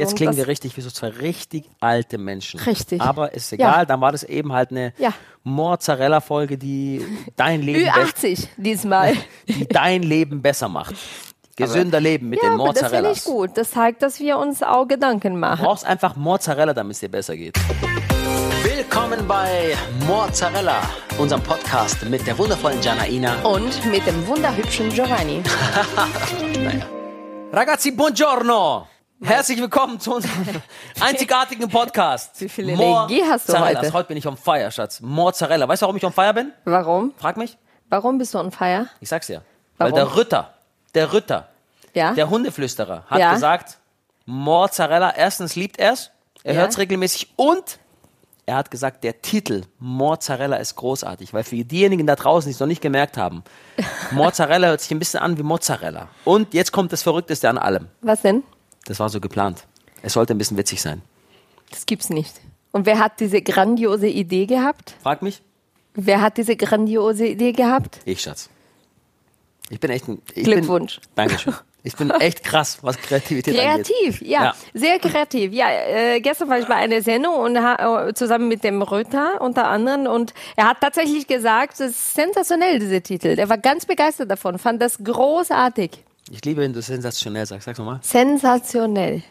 Jetzt klingen wir richtig wie so zwei richtig alte Menschen. Richtig. Aber ist egal, Ja. dann war das eben halt eine Ja. Mozzarella-Folge, die dein Leben, be Ü80 diesmal. die dein Leben besser macht. Gesünder Leben mit ja, den aber das finde ich gut. Das zeigt, dass wir uns auch Gedanken Du machen. brauchst einfach Mozzarella, damit es dir besser geht. Willkommen bei Mozzarella, unserem Podcast mit der wundervollen Janaina. Und mit dem wunderhübschen Giovanni. Ragazzi, buongiorno! Herzlich willkommen zu unserem einzigartigen Podcast. Wie viel Energie hast du heute? Heute bin ich on fire, Schatz. Mozzarella. Weißt du, warum ich on fire bin? Warum? Frag mich. Warum bist du on fire? Ich sag's dir. Warum? Weil der Ritter, der Ritter, Ja? der Hundeflüsterer hat Ja. gesagt, Mozzarella, erstens liebt er's, er Ja. hört's regelmäßig und er hat gesagt, der Titel Mozzarella ist großartig, weil für diejenigen da draußen, die es noch nicht gemerkt haben, Mozzarella hört sich ein bisschen an wie Mozzarella. Und jetzt kommt das Verrückteste an allem. Was denn? Das war so geplant. Es sollte ein bisschen witzig sein. Das gibt's nicht. Und wer hat diese grandiose Idee gehabt? Frag mich. Wer hat diese grandiose Idee gehabt? Ich, Schatz. Ich bin echt ein... Ich Glückwunsch. Bin, Dankeschön. Ich bin echt krass, was Kreativität angeht. Kreativ, ja, Ja. sehr kreativ. Ja, äh, gestern war ich bei einer Sendung und äh, zusammen mit dem Röther unter anderem und er hat tatsächlich gesagt, es ist sensationell dieser Titel. Der war ganz begeistert davon, fand das großartig, Ich liebe, wenn du sensationell sagst. Sag's nochmal. sensationell.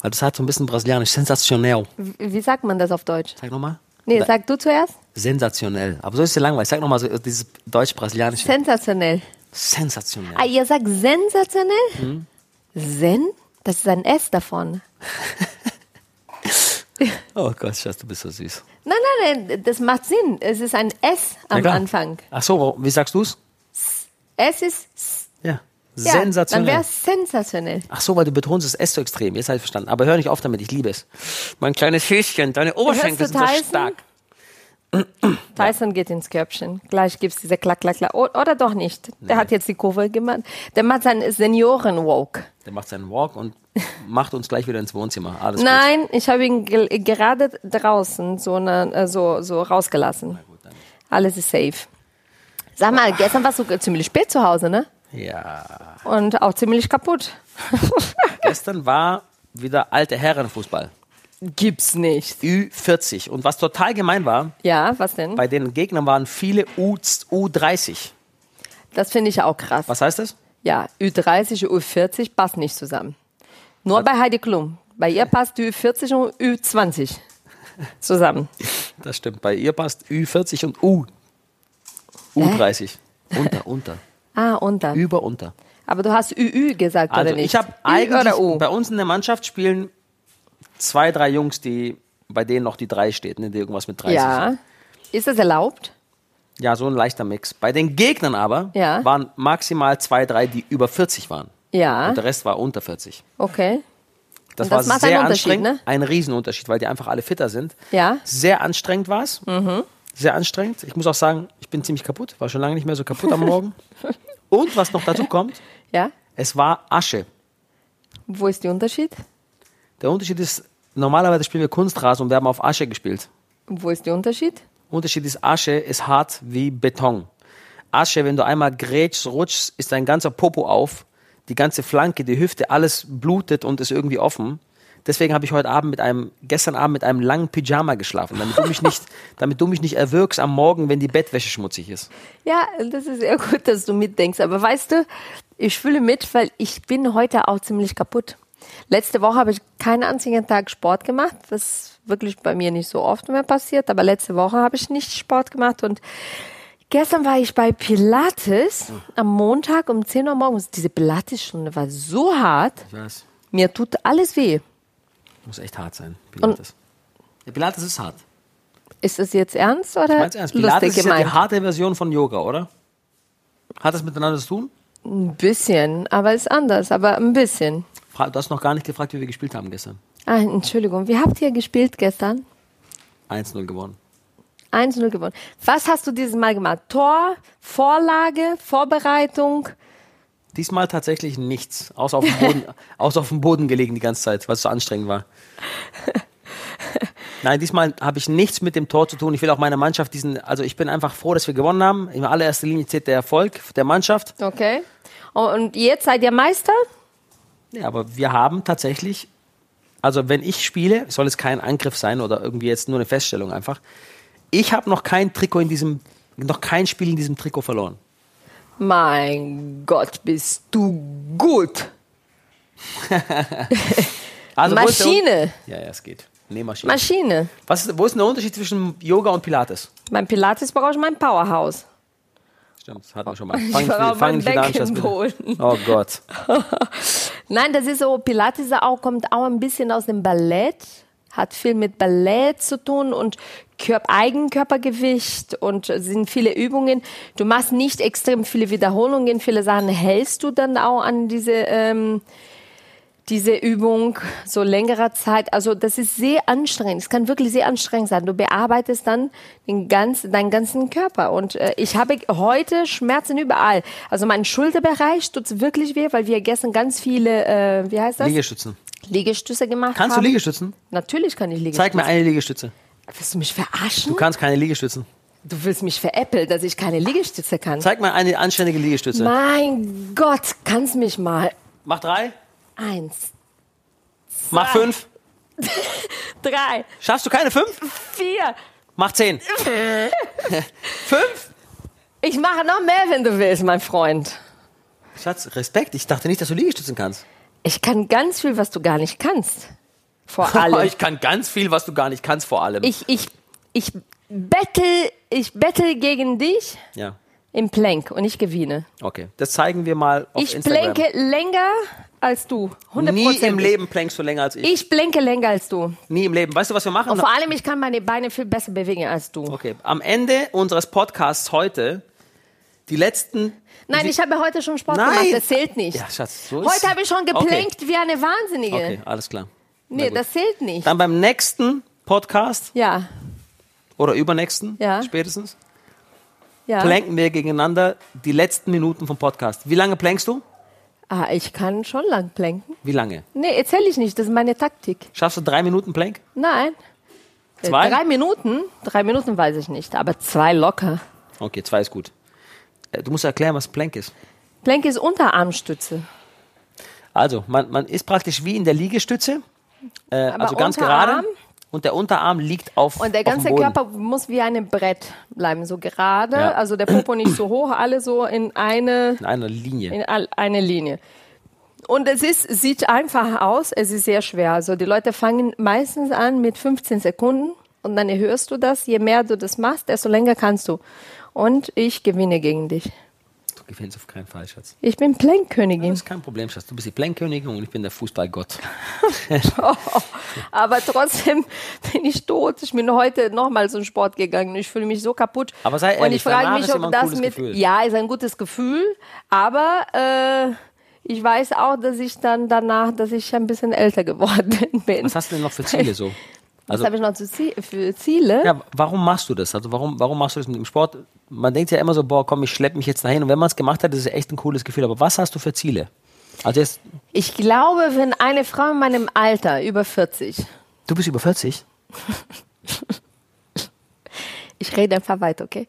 Weil das hat so ein bisschen brasilianisch. Sensationell. Wie sagt man das auf Deutsch? Sag nochmal. Nee, sag du zuerst. Sensationell. Aber so ist es ja langweilig. Sag nochmal so dieses deutsch-brasilianische. Sensationell. Sensationell. Ah, ihr sagt sensationell? Sen? Das ist ein S davon. Oh Gott, Schatz, du bist so süß. Nein, nein, nein, das macht Sinn. Es ist ein S am. Anfang. Ach so, wie sagst du's? S ist S. Ja. Sensationell. Dann wäre es sensationell. Ach so, weil du betonst das S so extrem. Jetzt habe ich verstanden. Aber hör nicht auf damit, ich liebe es. Mein kleines Häschen, deine Oberschenkel sind so stark. Tyson geht ins Körbchen. Gleich gibt's diese Klack, Klack, Klack. Oder doch nicht. Der hat jetzt die Kurve gemacht. Der macht seinen Senioren-Walk. Der macht seinen Walk und macht uns gleich wieder ins Wohnzimmer. Alles gut. Nein, ich habe ihn ge gerade draußen so, eine, äh, so, so rausgelassen. Alles ist safe. Sag mal, gestern warst du ziemlich spät zu Hause, ne? Ja. Und auch ziemlich kaputt. Gestern war wieder alte Herrenfußball. Gibt's nicht. Ü40. Und was total gemein war, Ja, was denn? bei den Gegnern waren viele U, U30. Das finde ich auch krass. Was heißt das? Ja, Ü30 und Ü40 passt nicht zusammen. Nur bei Heidi Klum. Bei ihr passt Ü40 und Ü20 zusammen. Das stimmt. Bei ihr passt Ü40 und U. U30. Unter, unter. Ah, unter. Über, unter. Aber du hast ÜÜ gesagt, Also oder nicht? ich habe eigentlich, bei uns in der Mannschaft spielen zwei, drei Jungs, die, bei denen noch die drei steht, ne, die irgendwas mit 30 Ja. sind. Ist das erlaubt? Ja, so ein leichter Mix. Bei den Gegnern aber Ja. waren maximal zwei, drei, die über 40 waren. Ja. Und der Rest war unter 40. Okay. Das, war das macht sehr anstrengend. ne? Ein Riesenunterschied, weil die einfach alle fitter sind. Ja. Sehr anstrengend war es. Mhm. Sehr anstrengend. Ich muss auch sagen, ich bin ziemlich kaputt. War schon lange nicht mehr so kaputt am Morgen. Und was noch dazu kommt, Ja. es war Asche. Wo ist der Unterschied? Der Unterschied ist, normalerweise spielen wir Kunstrasen und wir haben auf Asche gespielt. Wo ist der Unterschied? Unterschied ist, Asche ist hart wie Beton. Asche, wenn du einmal grätschst, rutschst, ist dein ganzer Popo auf, die ganze Flanke, die Hüfte, alles blutet und ist irgendwie offen. Deswegen habe ich heute Abend mit einem, gestern Abend mit einem langen Pyjama geschlafen, damit du mich nicht, damit du mich nicht erwürgst am Morgen, wenn die Bettwäsche schmutzig ist. Ja, das ist sehr gut, dass du mitdenkst. Aber weißt du, ich fühle mit, weil ich bin heute auch ziemlich kaputt. Letzte Woche habe ich keinen einzigen Tag Sport gemacht, was wirklich bei mir nicht so oft mehr passiert. Aber letzte Woche habe ich nicht Sport gemacht und gestern war ich bei Pilates am Montag um 10 Uhr morgens. Diese Pilates-Stunde war so hart, Ich weiß, mir tut alles weh. Muss echt hart sein, Pilates. Ja, Pilates ist hart. Ist das jetzt ernst oder du ernst? Pilates ist ja gemeint? die harte Version von Yoga, oder? Hat das miteinander zu tun? Ein bisschen, aber ist anders, aber ein bisschen. Du hast noch gar nicht gefragt, wie wir gespielt haben gestern. Ah, Entschuldigung, wie habt ihr gespielt gestern? 1-0 gewonnen. 1-0 gewonnen. Was hast du dieses Mal gemacht? Tor, Vorlage, Vorbereitung? Diesmal tatsächlich nichts, außer auf dem Boden, außer auf dem Boden gelegen die ganze Zeit, weil es so anstrengend war. Nein, diesmal habe ich nichts mit dem Tor zu tun. Ich will auch meiner Mannschaft diesen, also ich bin einfach froh, dass wir gewonnen haben. In allererster Linie zählt der Erfolg der Mannschaft. Okay. Und jetzt seid ihr Meister? Ja, aber wir haben tatsächlich also wenn ich spiele, soll es kein Angriff sein oder irgendwie jetzt nur eine Feststellung einfach. Ich habe noch kein Trikot in diesem, noch kein Spiel in diesem Trikot verloren. Mein Gott, bist du gut. Also Maschine. ja, ja, es geht. Nee, Maschine. Maschine. Was ist, wo ist denn der Unterschied zwischen Yoga und Pilates? Beim Pilates brauche ich mein Powerhouse. Stimmt, das hatten wir schon mal. Ich Fang, brauche fang mein nicht wieder an, Schatz. Oh Gott. Nein, das ist so, Pilates auch, kommt auch ein bisschen aus dem Ballett, hat viel mit Ballett zu tun und Körp Eigenkörpergewicht und sind viele Übungen. Du machst nicht extrem viele Wiederholungen, viele Sachen hältst du dann auch an diese, ähm, diese Übung so längerer Zeit. Also das ist sehr anstrengend. Es kann wirklich sehr anstrengend sein. Du bearbeitest dann den ganzen, deinen ganzen Körper. Und äh, ich habe heute Schmerzen überall. Also mein Schulterbereich tut wirklich weh, weil wir gestern ganz viele, äh, wie heißt das? Liegestützen. Liegestütze gemacht Kannst haben. du Liegestützen? Natürlich kann ich Liegestütze. Zeig mir eine Liegestütze. Willst du mich verarschen? Du kannst keine Liegestützen. Du willst mich veräppeln, dass ich keine Liegestütze kann. Zeig mir eine anständige Liegestütze. Mein Gott, kannst mich mal. Mach drei. Eins, Mach fünf. drei, Schaffst du keine fünf? vier. Mach zehn. fünf? Ich mache noch mehr, wenn du willst, mein Freund. Schatz, Respekt. Ich dachte nicht, dass du Liegestützen kannst. Ich kann ganz viel, was du gar nicht kannst. Vor allem. Ich kann ganz viel, was du gar nicht kannst, vor allem. ich, ich, ich bettel, ich bettel gegen dich ja, im Plank und ich gewinne. okay. Das zeigen wir mal auf Ich Instagram. planke länger als du. 100%. Nie im Leben plankst du länger als ich. Ich planke länger als du. Nie im Leben. Weißt du, was wir machen? Und vor allem, ich kann meine Beine viel besser bewegen als du. Okay, am Ende unseres Podcasts heute, die letzten. Nein, ich habe heute schon Sport Nein. gemacht, das zählt nicht. Ja, Schatz, so ist Heute habe ich schon Okay. geplankt wie eine Wahnsinnige. Okay, alles klar. Nee, das zählt nicht. Dann beim nächsten Podcast Ja, oder übernächsten Ja. spätestens ja. planken wir gegeneinander die letzten Minuten vom Podcast. Wie lange plankst du? Ah, ich kann schon lang planken. Wie lange? Nee, erzähle ich nicht, das ist meine Taktik. Schaffst du drei Minuten Plank? Nein. Zwei? Drei Minuten? Drei Minuten weiß ich nicht, aber zwei locker. Okay, zwei ist gut. Du musst erklären, was Plank ist. Plank ist Unterarmstütze. Also, man, man ist praktisch wie in der Liegestütze, äh, also ganz Unterarm? gerade. Und der Unterarm liegt auf, Und der ganze. Körper muss wie ein Brett bleiben, so gerade. Ja. Also der Popo nicht so hoch, alle so in eine in einer Linie. in all- eine Linie. Und es ist, sieht einfach aus, es ist sehr schwer. Also die Leute fangen meistens an mit 15 Sekunden und dann hörst du das. Je mehr du das machst, desto länger kannst du. Und ich gewinne gegen dich. Du gewinnst auf keinen Fall, Schatz. Ich bin Plankkönigin. Das ist kein Problem, Schatz. Du bist die Plankkönigin und ich bin der Fußballgott. Aber trotzdem bin ich tot. Ich bin heute nochmal so einen Sport gegangen. Ich fühle mich so kaputt. Aber sei Und ehrlich, ich frage mich, ob das mit. Gefühl. Ja, ist ein gutes Gefühl. Aber äh, ich weiß auch, dass ich dann danach, dass ich ein bisschen älter geworden bin. Was hast du denn noch für Ziele so? Also, Was habe ich noch zu Zie für Ziele? ja, warum machst du das? Also warum, warum machst du das mit dem Sport? Man denkt ja immer so, boah, komm, ich schleppe mich jetzt dahin. Und wenn man es gemacht hat, ist es echt ein cooles Gefühl. Aber was hast du für Ziele? Also jetzt, Ich glaube, wenn eine Frau in meinem Alter, über 40, du bist über 40? ich rede einfach weiter, okay?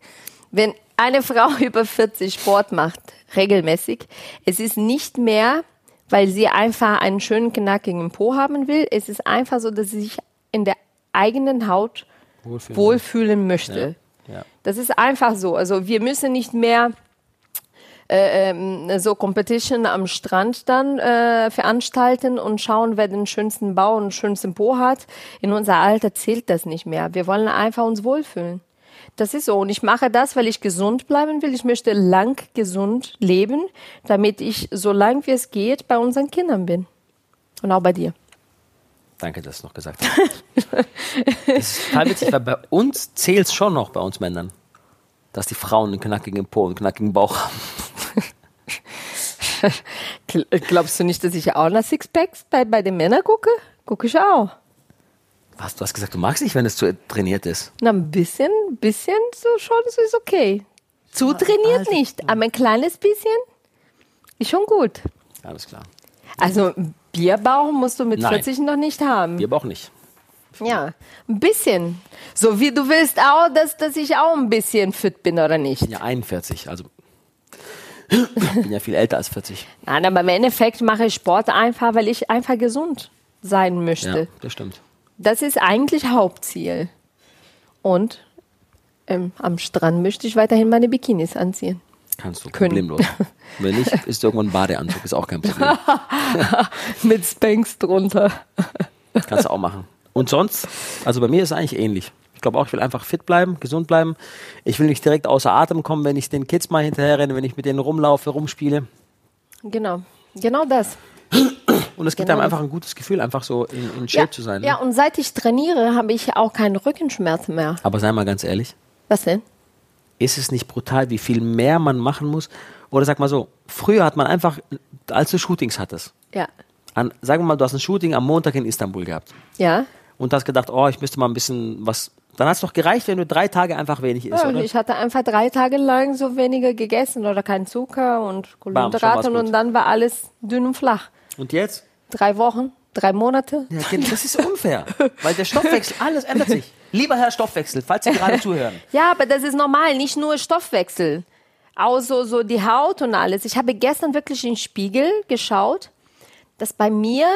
Wenn eine Frau über 40 Sport macht, regelmäßig, es ist nicht mehr, weil sie einfach einen schönen knackigen Po haben will, es ist einfach so, dass sie sich in der eigenen Haut Wohlfühlen. wohlfühlen möchte. Ja. Das ist einfach so. Also wir müssen nicht mehr äh, ähm, so Competition am Strand dann äh, veranstalten und schauen, wer den schönsten Bau und den schönsten Po hat. In unser Alter zählt das nicht mehr. Wir wollen einfach uns wohlfühlen. Das ist so. Und ich mache das, weil ich gesund bleiben will. Ich möchte lang gesund leben, damit ich so lang wie es geht bei unseren Kindern bin. Und auch bei dir. Danke, dass du es noch gesagt hast. das ist total witzig, weil bei uns zählt es schon noch, bei uns Männern, dass die Frauen einen knackigen Po, einen knackigen Bauch haben. Gl- Glaubst du nicht, dass ich auch nach Sixpacks bei, bei den Männern gucke? Gucke ich auch. Was, du hast gesagt, du magst nicht, wenn es zu trainiert ist. Na, ein bisschen, ein bisschen so schon, so ist okay. Zu trainiert Alter. nicht, aber ein kleines bisschen ist schon gut. Alles klar. Also Bierbauch musst du mit Nein. 40 noch nicht haben. Wir aber auch nicht. Ja, ein bisschen. So wie du willst auch, dass, dass ich auch ein bisschen fit bin oder nicht. Ich bin ja 41, also ich bin ja viel älter als 40. Nein, aber im Endeffekt mache ich Sport einfach, weil ich einfach gesund sein möchte. Ja, das stimmt. Das ist eigentlich Hauptziel. Und ähm, am Strand möchte ich weiterhin meine Bikinis anziehen. Kannst du Können. problemlos. Wenn nicht, ist irgendwann ein Badeanzug, ist auch kein Problem. Mit Spanks drunter. Kannst du auch machen. Und sonst, also bei mir ist es eigentlich ähnlich. Ich glaube auch, ich will einfach fit bleiben, gesund bleiben. Ich will nicht direkt außer Atem kommen, wenn ich den Kids mal hinterher renne, wenn ich mit denen rumlaufe, rumspiele. Genau. Genau das. Und es gibt Genau einem einfach ein gutes Gefühl, einfach so in, in Shape Ja, zu sein. Ne? ja, und seit ich trainiere, habe ich auch keinen Rückenschmerz mehr. Aber sei mal ganz ehrlich, Was denn? Ist es nicht brutal, wie viel mehr man machen muss? Oder sag mal so, früher hat man einfach, als du Shootings hattest, Ja. an, sagen wir mal, du hast ein Shooting am Montag in Istanbul gehabt Ja. und hast gedacht, oh, ich müsste mal ein bisschen was, dann hat es doch gereicht, wenn du drei Tage einfach wenig isst, Ja, und oder? ich hatte einfach drei Tage lang so weniger gegessen oder kein Zucker und Kohlenhydrate und dann war alles dünn und flach. Und jetzt? Drei Wochen, drei Monate. Ja, Kind, das ist unfair, weil der Stoffwechsel, alles ändert sich. Lieber Herr Stoffwechsel, falls Sie gerade zuhören. Ja, aber das ist normal, nicht nur Stoffwechsel. Auch so, so die Haut und alles. Ich habe gestern wirklich in den Spiegel geschaut, dass bei mir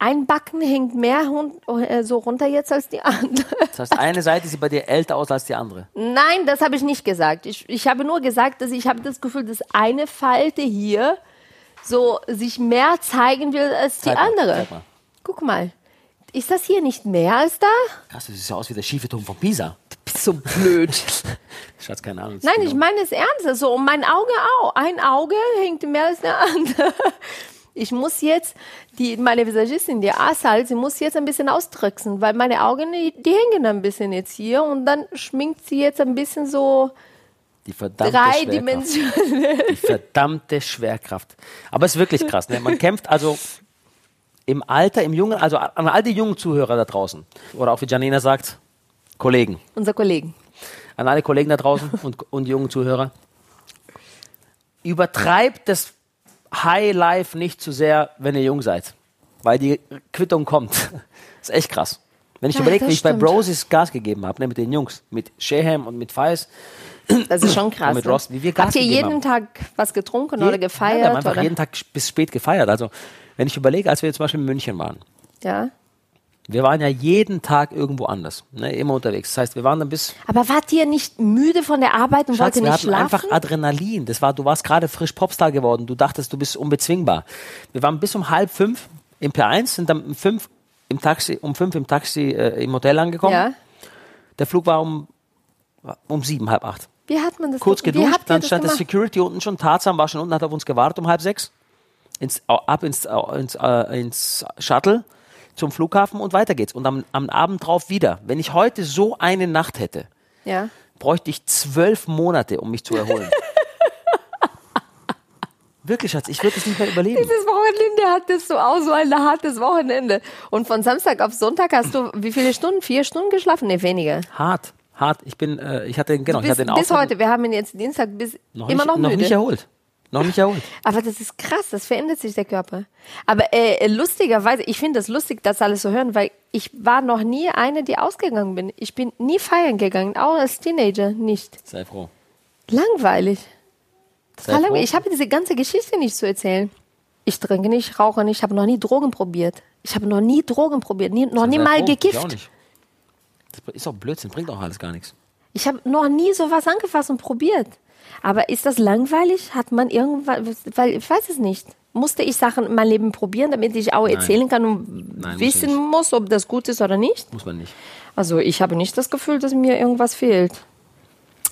ein Backen hängt mehr äh, so runter jetzt als die andere. Das heißt, eine Seite sieht bei dir älter aus als die andere. Nein, das habe ich nicht gesagt. Ich, ich habe nur gesagt, dass ich habe das Gefühl, dass eine Falte hier so sich mehr zeigen will als die Zeig mal, andere. zeig mal. Guck mal. Ist das hier nicht mehr als da? Krass, das sieht ja aus wie der schiefe Turm von Pisa. Bist so blöd. Schatz, keine Ahnung. Nein, ich meine es ernst. So, und mein Auge auch. Ein Auge hängt mehr als der andere. Ich muss jetzt, die, meine Visagistin, die Asal, sie muss jetzt ein bisschen austricksen, weil meine Augen, die, die hängen ein bisschen jetzt hier und dann schminkt sie jetzt ein bisschen so Die verdammte Schwerkraft. Die verdammte Schwerkraft. Aber es ist wirklich krass. Ne? Man kämpft also im Alter, im Jungen, also an all die jungen Zuhörer da draußen. Oder auch wie Janina sagt, Kollegen. Unser Kollegen. An alle Kollegen da draußen und, und jungen Zuhörer. Übertreibt das High Life nicht zu sehr, wenn ihr jung seid. Weil die Quittung kommt. Das ist echt krass. Wenn ich Ja, überlege, wie ich bei. Broses Gas gegeben habe, ne, mit den Jungs, mit Sheham und mit Feis, Das ist schon krass. Mit ne? Ross, wie wir Gas Habt ihr jeden haben. Tag was getrunken Je- oder Ja, wir gefeiert? haben einfach oder? jeden Tag bis spät gefeiert. Also, wenn ich überlege, als wir zum Beispiel in München waren, ja. wir waren ja jeden Tag irgendwo anders, ne, immer unterwegs. Das heißt, wir waren dann bis, Aber wart ihr nicht müde von der Arbeit und Schatz, wollt ihr wir nicht hatten schlafen? einfach Adrenalin. Das war, du warst gerade frisch Popstar geworden. Du dachtest, du bist unbezwingbar. Wir waren bis um halb fünf im P1, sind dann um fünf im Taxi, um fünf im Taxi äh, im Hotel angekommen. ja. Der Flug war um, um sieben, halb acht. Wie hat man das kurz geduscht, dann stand der? Security unten schon, Tarzan war schon unten, hat auf uns gewartet um halb sechs, ins, ab ins, ins, äh, ins Shuttle zum Flughafen und weiter geht's. Und am, am Abend drauf wieder. Wenn ich heute so eine Nacht hätte, Ja. bräuchte ich zwölf Monate, um mich zu erholen. Wirklich, Schatz, ich würde es nicht mehr überleben. Dieses Wochenende hattest du auch so ein hartes Wochenende. Und von Samstag auf Sonntag hast du wie viele Stunden? Vier Stunden geschlafen? Nee, weniger. Hart, hart. Ich bin, äh, ich hatte, genau, ich bis, hatte den bis Aufwand- heute. Wir haben ihn jetzt Dienstag bis noch immer nicht, noch noch müde. nicht erholt. Noch nicht erholt. Aber das ist krass, das verändert sich der Körper. Aber äh, lustigerweise, ich finde es lustig, das alles zu hören, weil ich war noch nie eine, die ausgegangen bin. Ich bin nie feiern gegangen, auch als Teenager nicht. Sei froh. Langweilig. Langweilig. Ich habe diese ganze Geschichte nicht zu erzählen. Ich trinke nicht, rauche nicht, ich habe noch nie Drogen probiert. Ich habe noch nie Drogen probiert, nie, noch nie mal gekifft. Das ist auch Blödsinn, bringt auch alles gar nichts. Ich habe noch nie sowas angefasst und probiert. Aber ist das langweilig? Hat man irgendwann, weil ich weiß es nicht. Musste ich Sachen in meinem Leben probieren, damit ich auch erzählen kann und Nein, wissen nicht. muss, ob das gut ist oder nicht? Muss man nicht. Also ich habe nicht das Gefühl, dass mir irgendwas fehlt.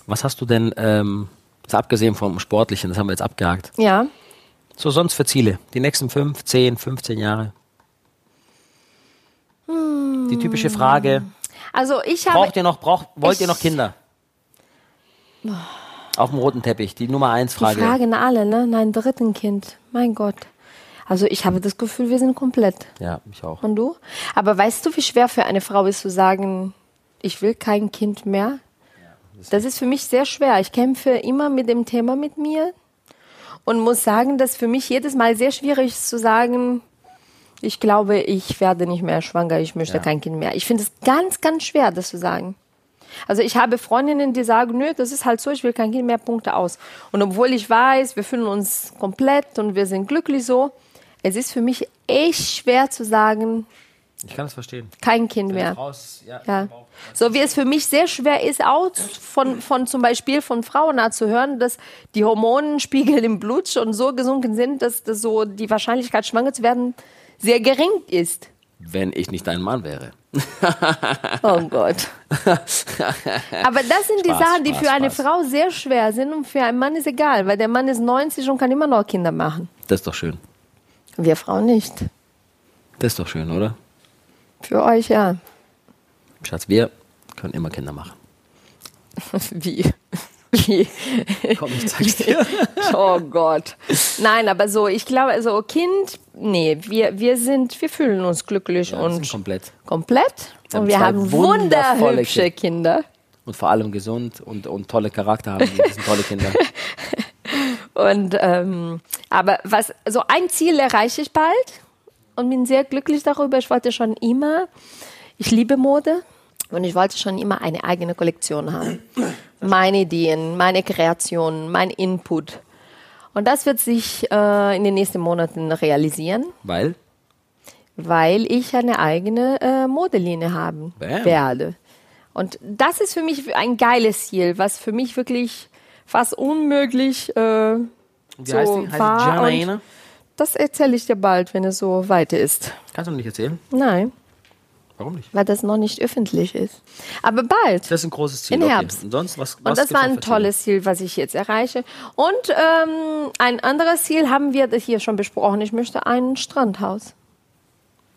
Was hast du denn, ähm, jetzt abgesehen vom Sportlichen, das haben wir jetzt abgehakt, Ja. so sonst für Ziele? Die nächsten 5, 10, 15 Jahre? Die typische Frage, Also ich habe. braucht ihr noch, braucht, wollt ihr noch Kinder? Auf dem roten Teppich, die Nummer 1 Die Frage. fragen alle, ne? Nein, dritten Kind. Mein Gott. Also ich habe das Gefühl, wir sind komplett. Ja, ich auch. Und du? Aber weißt du, wie schwer für eine Frau ist zu sagen, ich will kein Kind mehr? Das ist für mich sehr schwer. Ich kämpfe immer mit dem Thema mit mir und muss sagen, dass für mich jedes Mal sehr schwierig ist zu sagen, ich glaube, ich werde nicht mehr schwanger, ich möchte Ja. kein Kind mehr. Ich finde es ganz, ganz schwer, das zu sagen. Also ich habe Freundinnen, die sagen, nö, das ist halt so, ich will kein Kind mehr, Punkte aus. Und obwohl ich weiß, wir fühlen uns komplett und wir sind glücklich so, Es ist für mich echt schwer zu sagen, Ich kann das verstehen. kein Kind mehr. Raus, ja, Ja. So wie es für mich sehr schwer ist, auch von, von zum Beispiel von Frauen zu hören, dass die Hormonenspiegel im Blut schon so gesunken sind, dass das so die Wahrscheinlichkeit, schwanger zu werden, sehr gering ist. Wenn ich nicht dein Mann wäre. Oh Gott. Aber das sind die Spaß, Sachen, die Spaß, für eine Spaß. Frau sehr schwer sind und für einen Mann ist egal, weil der Mann ist 90 und kann immer noch Kinder machen. Das ist doch schön. Wir Frauen nicht. Das ist doch schön, oder? Für euch ja. Schatz, wir können immer Kinder machen. Wie? Wie? Komm, ich zeig's dir. Oh Gott. Nein, aber so, ich glaube, also Kind, nee, wir, wir sind, wir fühlen uns glücklich Ja, und komplett. komplett. Wir Und wir haben wunderhübsche Kinder. Und vor allem gesund und, und tolle Charakter haben. Das sind tolle Kinder. Und ähm, aber was, so ein Ziel erreiche ich bald und bin sehr glücklich darüber. Ich wollte schon immer, ich liebe Mode und ich wollte schon immer eine eigene Kollektion haben. Meine Ideen, meine Kreationen, mein Input. Und das wird sich äh, in den nächsten Monaten realisieren, Weil, weil ich eine eigene äh, Modelinie haben Bam. werde. Und das ist für mich ein geiles Ziel, was für mich wirklich fast unmöglich äh, wie so heißt die? Heißt die das erzähle ich dir bald, wenn es so weit ist. Kannst du nicht erzählen? Nein, Warum nicht? weil das noch nicht öffentlich ist. Aber bald. Das ist ein großes Ziel. Im okay. Herbst. Und sonst, was, Und was das war ein tolles Ziel, was ich jetzt erreiche. Und ähm, ein anderes Ziel haben wir hier schon besprochen. Ich möchte ein Strandhaus.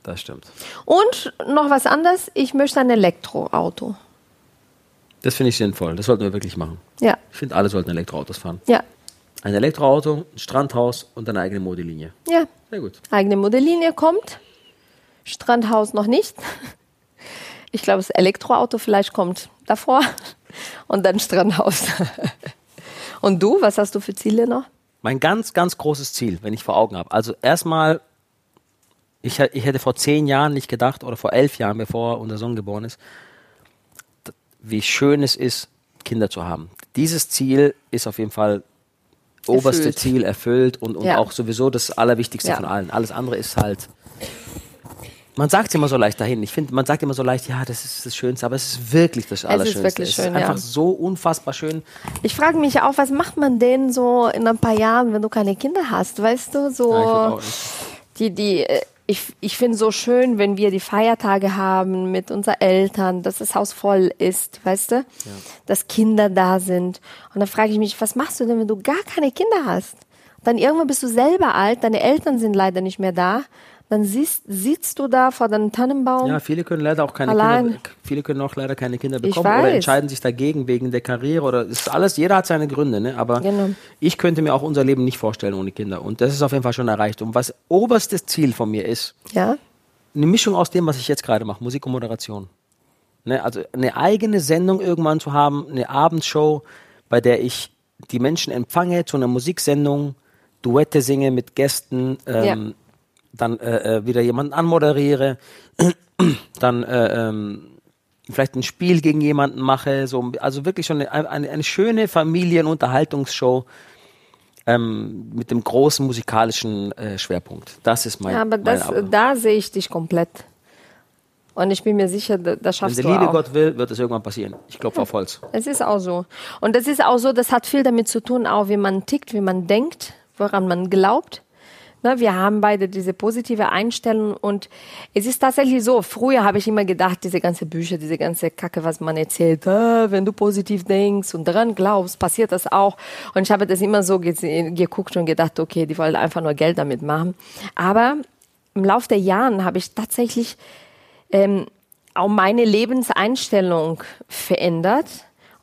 Das stimmt. Und noch was anderes. Ich möchte ein Elektroauto. Das finde ich sinnvoll. Das sollten wir wirklich machen. Ja, Ich finde, alle sollten Elektroautos fahren. ja, Ein Elektroauto, ein Strandhaus und eine eigene Modelinie. ja. Sehr gut. Eigene Modellinie kommt. Strandhaus noch nicht. Ich glaube, das Elektroauto vielleicht kommt davor. Und dann Strandhaus. Und du, was hast du für Ziele noch? Mein ganz, ganz großes Ziel, wenn ich vor Augen habe. Also erstmal, ich, ich hätte vor zehn Jahren nicht gedacht, oder vor elf Jahren, bevor unser Sohn geboren ist, wie schön es ist, Kinder zu haben. Dieses Ziel ist auf jeden Fall oberste Erfüllt. Ziel erfüllt und, und Ja. auch sowieso das Allerwichtigste Ja. von allen. Alles andere ist halt. Man sagt es immer so leicht dahin. Ich finde, man sagt immer so leicht, ja, das ist das Schönste, aber es ist wirklich das Allerschönste. wirklich es schön, ist einfach ja. so unfassbar schön. Ich frage mich auch, was macht man denn so in ein paar Jahren, wenn du keine Kinder hast? Weißt du, so Ja, die, die, äh, ich, ich finde so schön, wenn wir die Feiertage haben mit unseren Eltern, dass das Haus voll ist, weißt du? Dass Kinder da sind. Und dann frage ich mich, was machst du denn, wenn du gar keine Kinder hast? Dann irgendwann bist du selber alt, deine Eltern sind leider nicht mehr da. Dann siehst, sitzt du da vor deinem Tannenbaum. Ja, viele können leider auch keine Allein. Kinder, viele können auch leider keine Kinder bekommen oder entscheiden sich dagegen wegen der Karriere oder ist alles, jeder hat seine Gründe, ne? Aber Genau. ich könnte mir auch unser Leben nicht vorstellen ohne Kinder. Und das ist auf jeden Fall schon erreicht. Und was oberstes Ziel von mir ist, ja? eine Mischung aus dem, was ich jetzt gerade mache, Musik und Moderation. Ne, also eine eigene Sendung irgendwann zu haben, eine Abendshow, bei der ich die Menschen empfange zu einer Musiksendung, Duette singe mit Gästen, ähm, dann äh, äh, wieder jemanden anmoderiere, dann äh, ähm, vielleicht ein Spiel gegen jemanden mache, so, also wirklich schon eine, eine, eine schöne Familienunterhaltungsshow ähm, mit dem großen musikalischen äh, Schwerpunkt. Das ist mein, Ja, aber das, da sehe ich dich komplett. Und ich bin mir sicher, da, das Wenn schaffst der du liebe auch. Gott will, wird es irgendwann passieren. Ich klopfe auf Holz. Es ist auch so. Und das ist auch so, das hat viel damit zu tun, auch wie man tickt, wie man denkt, woran man glaubt. Ne, wir haben beide diese positive Einstellung und es ist tatsächlich so, früher habe ich immer gedacht, diese ganze Bücher, diese ganze Kacke, was man erzählt, ah, wenn du positiv denkst und daran glaubst, passiert das auch. Und ich habe das immer so geguckt und gedacht, okay, die wollen einfach nur Geld damit machen. Aber im Laufe der Jahren habe ich tatsächlich ähm, auch meine Lebenseinstellung verändert.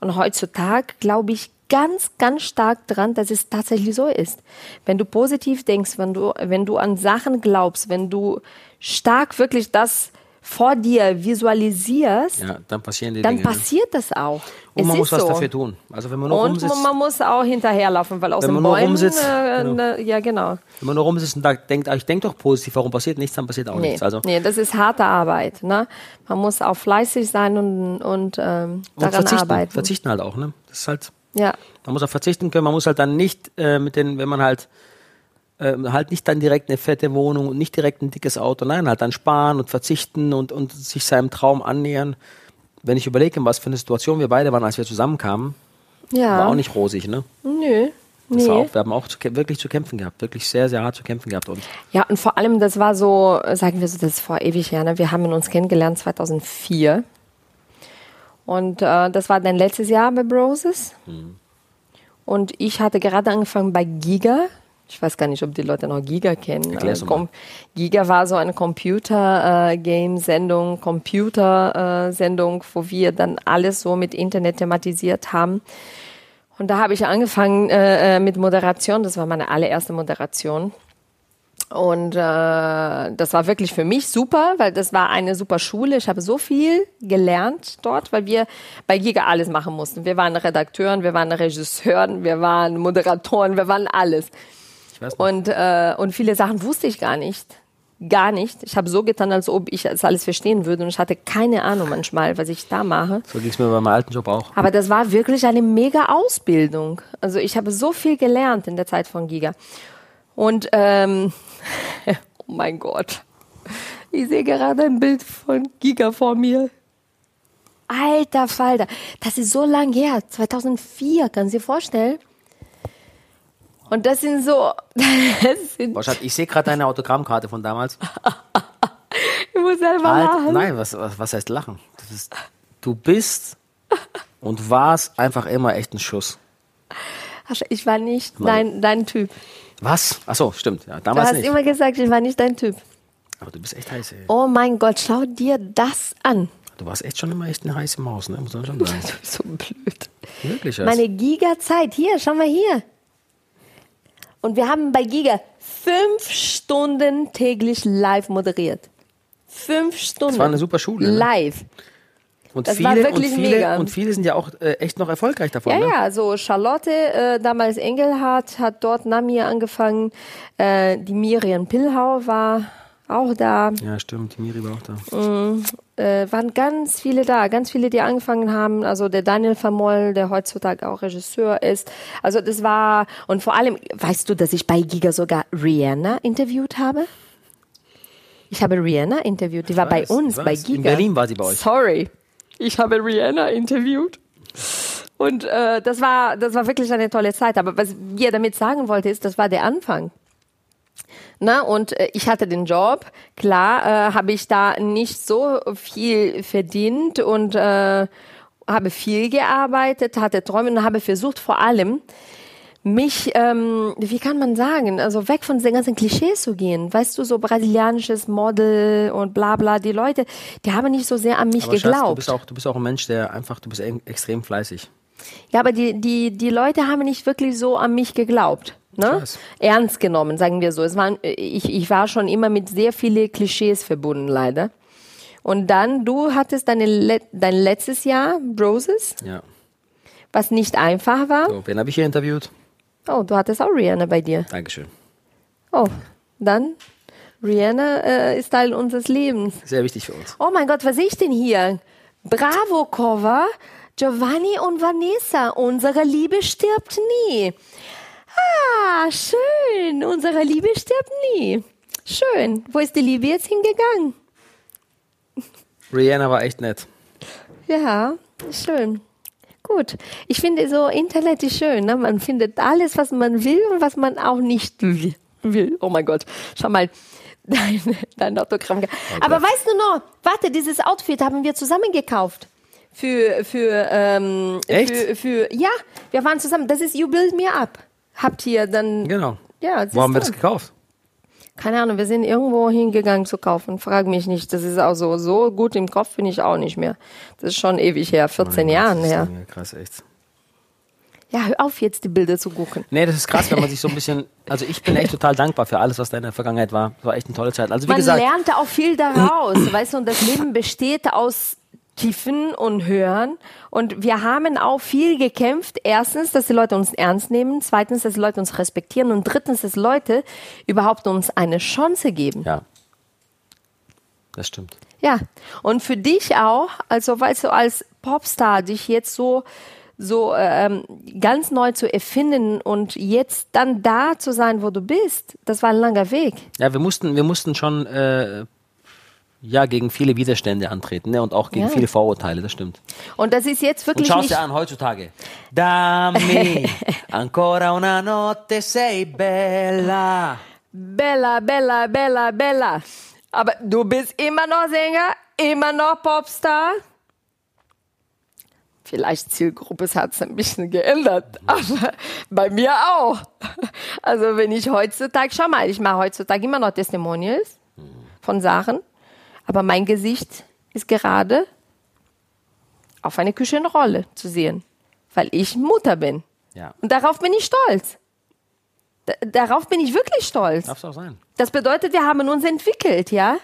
Und heutzutage glaube ich ganz, ganz stark dran, dass es tatsächlich so ist. Wenn du positiv denkst, wenn du, wenn du an Sachen glaubst, wenn du stark wirklich das vor dir visualisierst, Ja, dann passieren die dann Dinge. ne? passiert das auch. Und es man muss was so. dafür tun. Also wenn man nur Und rumsitzt, man muss auch hinterherlaufen, weil aus Wenn den man nur Bäumen, rumsitzt, äh, genau. ne, ja genau. wenn man nur rumsitzt und da denkt, ah, ich denke doch positiv, warum passiert nichts, dann passiert auch Nee, nichts. Also nee, das ist harte Arbeit. Ne? Man muss auch fleißig sein und, und ähm, und daran verzichten, arbeiten. verzichten halt auch, ne? Das ist halt, Ja, man muss auch verzichten können, man muss halt dann nicht äh, mit den, wenn man halt ähm, halt nicht dann direkt eine fette Wohnung und nicht direkt ein dickes Auto, nein, halt dann sparen und verzichten und, und sich seinem Traum annähern. Wenn ich überlege, was für eine Situation wir beide waren, als wir zusammenkamen, Ja. war auch nicht rosig, ne? Nö. Nee. auch, wir haben auch zu, wirklich zu kämpfen gehabt, wirklich sehr, sehr hart zu kämpfen gehabt. Und Ja, und vor allem, das war so, äh, sagen wir so, das ist vor ewig her, ne? Wir haben uns kennengelernt 2004. Und äh, das war dann letztes Jahr bei Broses. Und ich hatte gerade angefangen bei Giga. Ich weiß gar nicht, ob die Leute noch Giga kennen. Äh, mal. Giga war so eine Computer-Game-Sendung, Computer-Sendung, wo wir dann alles so mit Internet thematisiert haben. Und da habe ich angefangen äh, äh, mit Moderation. Das war meine allererste Moderation. Und äh, das war wirklich für mich super, weil das war eine super Schule. Ich habe so viel gelernt dort, weil wir bei Giga alles machen mussten. Wir waren Redakteuren, wir waren Regisseuren, wir waren Moderatoren, wir waren alles. ich. Und, äh, und viele Sachen wusste ich gar nicht. Gar nicht. Ich habe so getan, als ob ich das alles verstehen würde. Und ich hatte keine Ahnung manchmal, was ich da mache. so ging es mir bei meinem alten Job auch. Aber das war wirklich eine mega Ausbildung. Also ich habe so viel gelernt in der Zeit von Giga. Und ähm, oh mein Gott, ich sehe gerade ein Bild von Giga vor mir. Alter Falter, das ist so lang her, 2004, kannst du dir vorstellen? Und das sind so, das sind, Boah, ich sehe gerade deine Autogrammkarte von damals. ich muss selber Halt, lachen. nein, was, was, was heißt lachen? Ist, du bist und warst einfach immer echt ein Schuss. Ich war nicht dein, dein Typ. Was? Ach so, stimmt. Ja, Du damals hast nicht. immer gesagt, ich war nicht dein Typ. Aber du bist echt heiß, ey. Oh mein Gott, schau dir das an. Du warst echt schon immer echt eine heiße Maus, ne? Muss man schon sagen. Du bist so blöd. Wirklich. Meine Giga-Zeit, hier, schau mal hier. Und wir haben bei Giga fünf Stunden täglich live moderiert. Fünf Stunden. Das war eine super Schule. Ne? Live. Und das viele, war wirklich und viele, mega. Und viele sind ja auch äh, echt noch erfolgreich davon. Ja, ne? ja, so Charlotte, äh, damals Engelhardt, hat dort nach mir angefangen. Äh, die Miriam Pillhau war auch da. Ja, stimmt. Die Miri war auch da. Äh, waren ganz viele da, ganz viele, die angefangen haben. Also der Daniel Vermoll, der heutzutage auch Regisseur ist. Also das war, und vor allem, weißt du, dass ich bei Giga sogar Rihanna interviewt habe? Ich habe Rihanna interviewt, die war bei weiß, uns, ich weiß. bei In Giga. Berlin war sie bei euch. Sorry, ich habe Rihanna interviewt. Und äh, das war, das war wirklich eine tolle Zeit. Aber was wir damit sagen wollte, ist, das war der Anfang. Na, und äh, ich hatte den Job, klar, äh, habe ich da nicht so viel verdient und äh, habe viel gearbeitet, hatte Träume und habe versucht vor allem, mich, ähm, wie kann man sagen, also weg von den ganzen Klischees zu gehen. Weißt du, so brasilianisches Model und bla bla. Die Leute, die haben nicht so sehr an mich Aber Schatz, geglaubt. du bist, auch, du bist auch ein Mensch, der einfach, du bist e- extrem fleißig. Ja, aber die, die, die Leute haben nicht wirklich so an mich geglaubt. Ne? Ernst genommen, sagen wir so. Es waren, ich, ich war schon immer mit sehr vielen Klischees verbunden, leider. Und dann, du hattest deine, dein letztes Jahr, Broses, Ja. was nicht einfach war. So, wen habe ich hier interviewt? Oh, du hattest auch Rihanna bei dir. Dankeschön. Oh, dann, Rihanna äh, ist Teil unseres Lebens. Sehr wichtig für uns. Oh mein Gott, was sehe ich denn hier? Bravo Cover, Giovanni und Vanessa, unsere Liebe stirbt nie. Ah, schön, unsere Liebe stirbt nie. Schön. Wo ist die Liebe jetzt hingegangen? Rihanna war echt nett. Ja, schön. Gut. Ich finde so Internet ist schön. Ne? Man findet alles, was man will und was man auch nicht will. will. Oh mein Gott. Schau mal. Dein, dein Autogramm. Aber weißt du noch, warte, dieses Outfit haben wir zusammen gekauft. Für, für, ähm, Echt? für, für, ja, wir waren zusammen. Das ist You Build Me Up. Habt ihr dann, Genau. ja, Wo haben wir das gekauft? Keine Ahnung, wir sind irgendwo hingegangen zu kaufen. Frag mich nicht. Das ist auch so, so gut im Kopf bin ich auch nicht mehr. Das ist schon ewig her, 14 Mein Jahren Gott, das ist her. ja Krass, echt. Ja, hör auf jetzt die Bilder zu gucken. Nee, das ist krass, wenn man sich so ein bisschen. Also ich bin echt total dankbar für alles, was da in der Vergangenheit war. Das war echt eine tolle Zeit. Also wie Man gesagt, lernt auch viel daraus, weißt du, und das Leben besteht aus Tiefen und Hören. Und wir haben auch viel gekämpft. Erstens, dass die Leute uns ernst nehmen. Zweitens, dass die Leute uns respektieren. Und drittens, dass Leute überhaupt uns eine Chance geben. ja. Das stimmt. Ja, und für dich auch, also weißt du, als Popstar dich jetzt so so ähm, ganz neu zu erfinden und jetzt dann da zu sein, wo du bist, das war ein langer Weg. Ja, wir mussten, wir mussten schon äh, ja gegen viele Widerstände antreten ne? und auch gegen Ja. viele Vorurteile, das stimmt. Und das ist jetzt Und wirklich schau nicht. dir an heutzutage. Dammi ancora una notte sei bella. Bella, Bella, Bella, Bella. Aber du bist immer noch Sänger, immer noch Popstar. Vielleicht Zielgruppe hat es ein bisschen geändert, aber bei mir auch. Also wenn ich heutzutage, schau mal, ich mache heutzutage immer noch Testimonials von Sachen, aber mein Gesicht ist gerade auf eine Küchenrolle zu sehen, weil ich Mutter bin. Ja, Und darauf bin ich stolz. Da, darauf bin ich wirklich stolz. darf es auch sein. Das bedeutet, wir haben uns entwickelt, ja?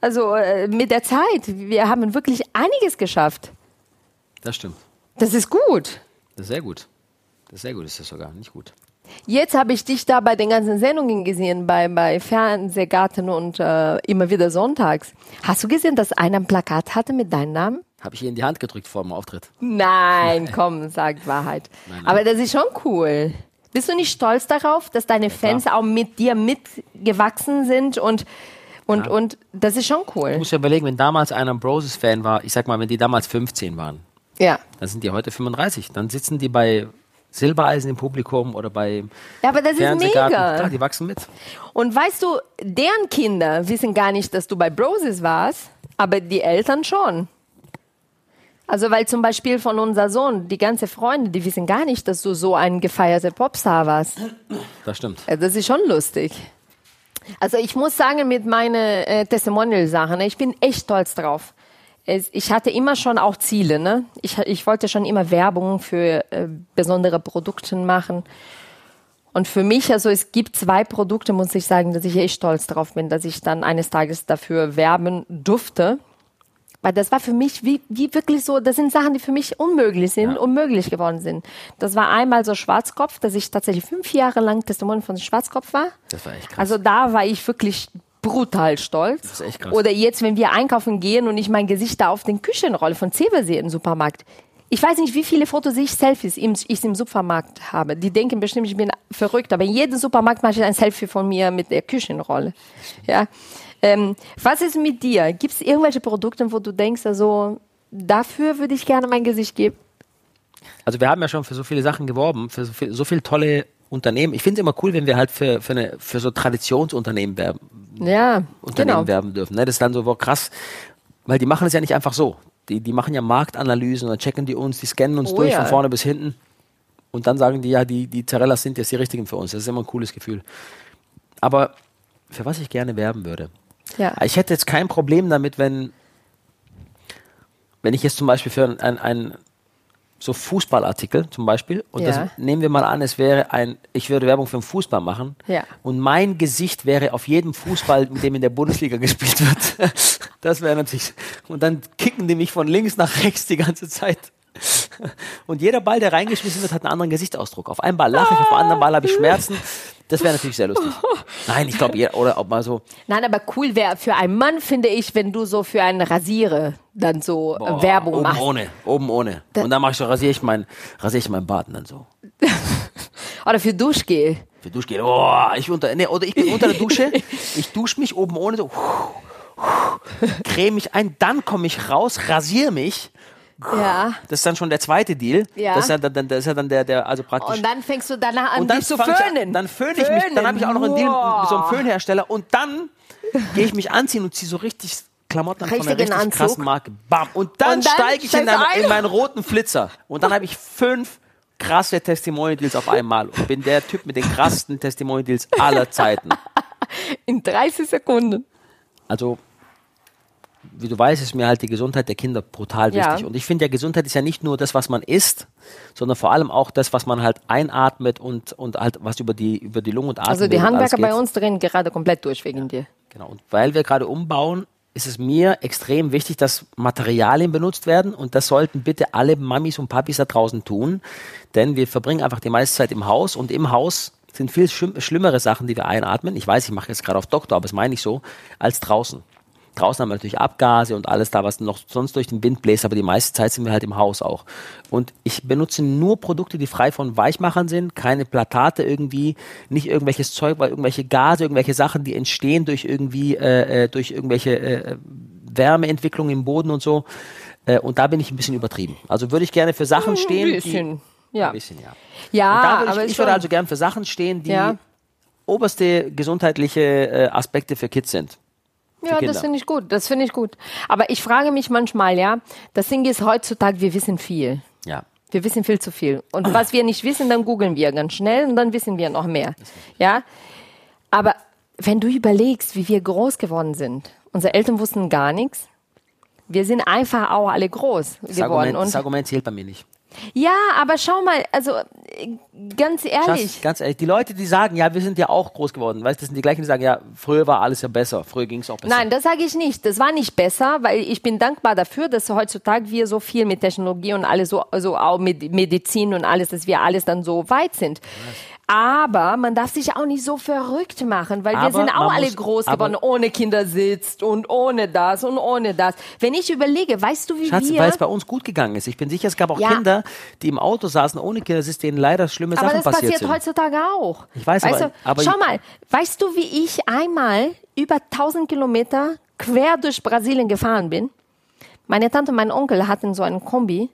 Also äh, mit der Zeit. Wir haben wirklich einiges geschafft. Das stimmt. Das ist gut. Das ist sehr gut. Das ist sehr gut, ist das sogar, nicht gut. Jetzt habe ich dich da bei den ganzen Sendungen gesehen, bei, bei Fernsehgarten und äh, immer wieder sonntags. Hast du gesehen, dass einer ein Plakat hatte mit deinem Namen? Habe ich ihr in die Hand gedrückt vor dem Auftritt. Nein, komm, sag Wahrheit. Aber das ist schon cool. Bist du nicht stolz darauf, dass deine Fans auch mit dir mitgewachsen sind und, und, und das ist schon Du cool. musst ja überlegen, wenn damals einer ein Broses-Fan war, ich sag mal, wenn die damals 15 waren, Ja. dann sind die heute 35. Dann sitzen die bei Silbereisen im Publikum oder bei Ja, aber das ist mega. Klar, die wachsen mit. Und weißt du, deren Kinder wissen gar nicht, dass du bei Broses warst, aber die Eltern schon. Also weil zum Beispiel von unser Sohn, die ganze Freunde, die wissen gar nicht, dass du so ein gefeierter Popstar warst. Das stimmt. Das ist schon lustig. Also ich muss sagen, mit meinen äh, Testimonial-Sachen, ich bin echt stolz drauf. Ich hatte immer schon auch Ziele. Ne? Ich, ich wollte schon immer Werbung für äh, besondere Produkte machen. Und für mich, also es gibt zwei Produkte, muss ich sagen, dass ich echt stolz drauf bin, dass ich dann eines Tages dafür werben durfte. Weil das war für mich wie, wie wirklich so, das sind Sachen, die für mich unmöglich sind, Ja. unmöglich geworden sind. Das war einmal so Schwarzkopf, dass ich tatsächlich fünf Jahre lang Testimonial von Schwarzkopf war. Das war echt krass. Also da war ich wirklich brutal stolz. Das ist echt krass. Oder jetzt, wenn wir einkaufen gehen und ich mein Gesicht da auf den Küchenrolle von Zewe sehe im Supermarkt. Ich weiß nicht, wie viele Fotos ich Selfies im, ich im Supermarkt habe. Die denken bestimmt, ich bin verrückt, aber in jedem Supermarkt mache ich ein Selfie von mir mit der Küchenrolle. Ja. Ähm, was ist mit dir? Gibt es irgendwelche Produkte, wo du denkst, also dafür würde ich gerne mein Gesicht geben? Also wir haben ja schon für so viele Sachen geworben, für so, viel, so viele tolle Unternehmen. Ich finde es immer cool, wenn wir halt für, für, eine, für so Traditionsunternehmen werben, Ja, Unternehmen genau. werben dürfen. Ne? Das ist dann so wow, krass, weil die machen es ja nicht einfach so. Die, die machen ja Marktanalysen und dann checken die uns, die scannen uns Oh durch ja. von vorne bis hinten und dann sagen die, ja, die, die Zarellas sind jetzt die richtigen für uns. Das ist immer ein cooles Gefühl. Aber für was ich gerne werben würde, Ja. ich hätte jetzt kein Problem damit, wenn, wenn ich jetzt zum Beispiel für ein, ein so Fußballartikel zum Beispiel, und Ja. das nehmen wir mal an, es wäre ein, ich würde Werbung für einen Fußball machen, Ja. und mein Gesicht wäre auf jedem Fußball, mit dem in der Bundesliga gespielt wird. Das wäre natürlich, und dann kicken die mich von links nach rechts die ganze Zeit. Und jeder Ball, der reingeschmissen wird, hat einen anderen Gesichtsausdruck. Auf einem Ball lache ich, auf dem anderen Ball habe ich Schmerzen. Das wäre natürlich sehr lustig. Nein, ich glaube, oder auch mal so, Nein, aber cool wäre für einen Mann, finde ich, wenn du so für einen Rasiere dann so äh, boah, Werbung oben machst. ohne, oben ohne. Und dann mache ich so, rasiere ich mein, rasiere ich meinen Bart dann so. Oder für Duschgel. Für Duschgel, oh, ich unter, nee, oder ich bin unter der Dusche, ich dusche mich oben ohne so, creme mich ein, dann komme ich raus, rasiere mich. Ja. Das ist dann schon der zweite Deal. Ja. Das ist ja dann, das ist ja dann der, der, also praktisch. Und dann fängst du danach an, Und dann dich zu ich an- föhnen. Dann föhne ich mich, dann habe ich auch noch einen Deal mit so einem. Föhnhersteller und dann gehe ich mich anziehen und ziehe so richtig Klamotten an von einer richtig Anzug. krassen Marke. Bam. Und dann, dann steige ich in, einen, in ein. meinen roten Flitzer. Und dann habe ich fünf krasse Testimonial-Deals auf einmal und bin der Typ mit den krassesten Testimonial-Deals aller Zeiten. In 30 Sekunden. Also, wie du weißt, ist mir halt die Gesundheit der Kinder brutal Ja. wichtig. Und ich finde ja, Gesundheit ist ja nicht nur das, was man isst, sondern vor allem auch das, was man halt einatmet und, und halt was über die, über die Lungen und Atem Also die Handwerker bei uns drehen gerade komplett durch wegen dir. Genau. Und weil wir gerade umbauen, ist es mir extrem wichtig, dass Materialien benutzt werden und das sollten bitte alle Mamis und Papis da draußen tun, denn wir verbringen einfach die meiste Zeit im Haus und im Haus sind viel schlimm, schlimmere Sachen, die wir einatmen. Ich weiß, ich mache jetzt gerade auf Doktor, aber das meine ich so, als draußen. Draußen haben wir natürlich Abgase und alles da, was noch sonst durch den Wind bläst, aber die meiste Zeit sind wir halt im Haus auch. Und ich benutze nur Produkte, die frei von Weichmachern sind, keine Plakate irgendwie, nicht irgendwelches Zeug, weil irgendwelche Gase, irgendwelche Sachen, die entstehen durch irgendwie, äh, äh durch irgendwelche äh, Wärmeentwicklung im Boden und so. Äh, und da bin ich ein bisschen übertrieben. Also würde ich gerne für Sachen stehen. Ein bisschen, die, ja. Ein bisschen, ja. Ja, würde aber ich, ich würde also gerne für Sachen stehen, die Ja. oberste gesundheitliche äh, Aspekte für Kids sind. Ja, das finde ich gut. Das finde ich gut. Aber ich frage mich manchmal, ja, das Ding ist heutzutage, wir wissen viel. Ja. Wir wissen viel zu viel. Und was wir nicht wissen, dann googeln wir ganz schnell und dann wissen wir noch mehr. Ja? Aber wenn du überlegst, wie wir groß geworden sind, unsere Eltern wussten gar nichts. Wir sind einfach auch alle groß Das geworden. Argument, das Argument zählt bei mir nicht. Ja, aber schau mal, also ganz ehrlich. Schatz, ganz ehrlich, die Leute, die sagen, ja, wir sind ja auch groß geworden, weißt du, das sind die gleichen, die sagen, ja, früher war alles ja besser, früher ging es auch besser. Nein, das sage ich nicht. Das war nicht besser, weil ich bin dankbar dafür, dass heutzutage wir so viel mit Technologie und alles so, so auch mit Medizin und alles, dass wir alles dann so weit sind. Aber man darf sich auch nicht so verrückt machen, weil wir Aber sind auch alle muss- groß aber- geworden, ohne Kindersitz und ohne das und ohne das. Wenn ich überlege, weißt du, wie Schatz, wir... weil es bei uns gut gegangen ist. Ich bin sicher, es gab auch Ja. Kinder, die im Auto saßen ohne Kindersitz, denen leider schlimme Aber Sachen das passiert passiert sind. heutzutage auch. Ich weiß, weißt aber- du, aber- schau mal, weißt du, wie ich einmal über 1000 Kilometer quer durch Brasilien gefahren bin? Meine Tante und mein Onkel hatten so einen Kombi.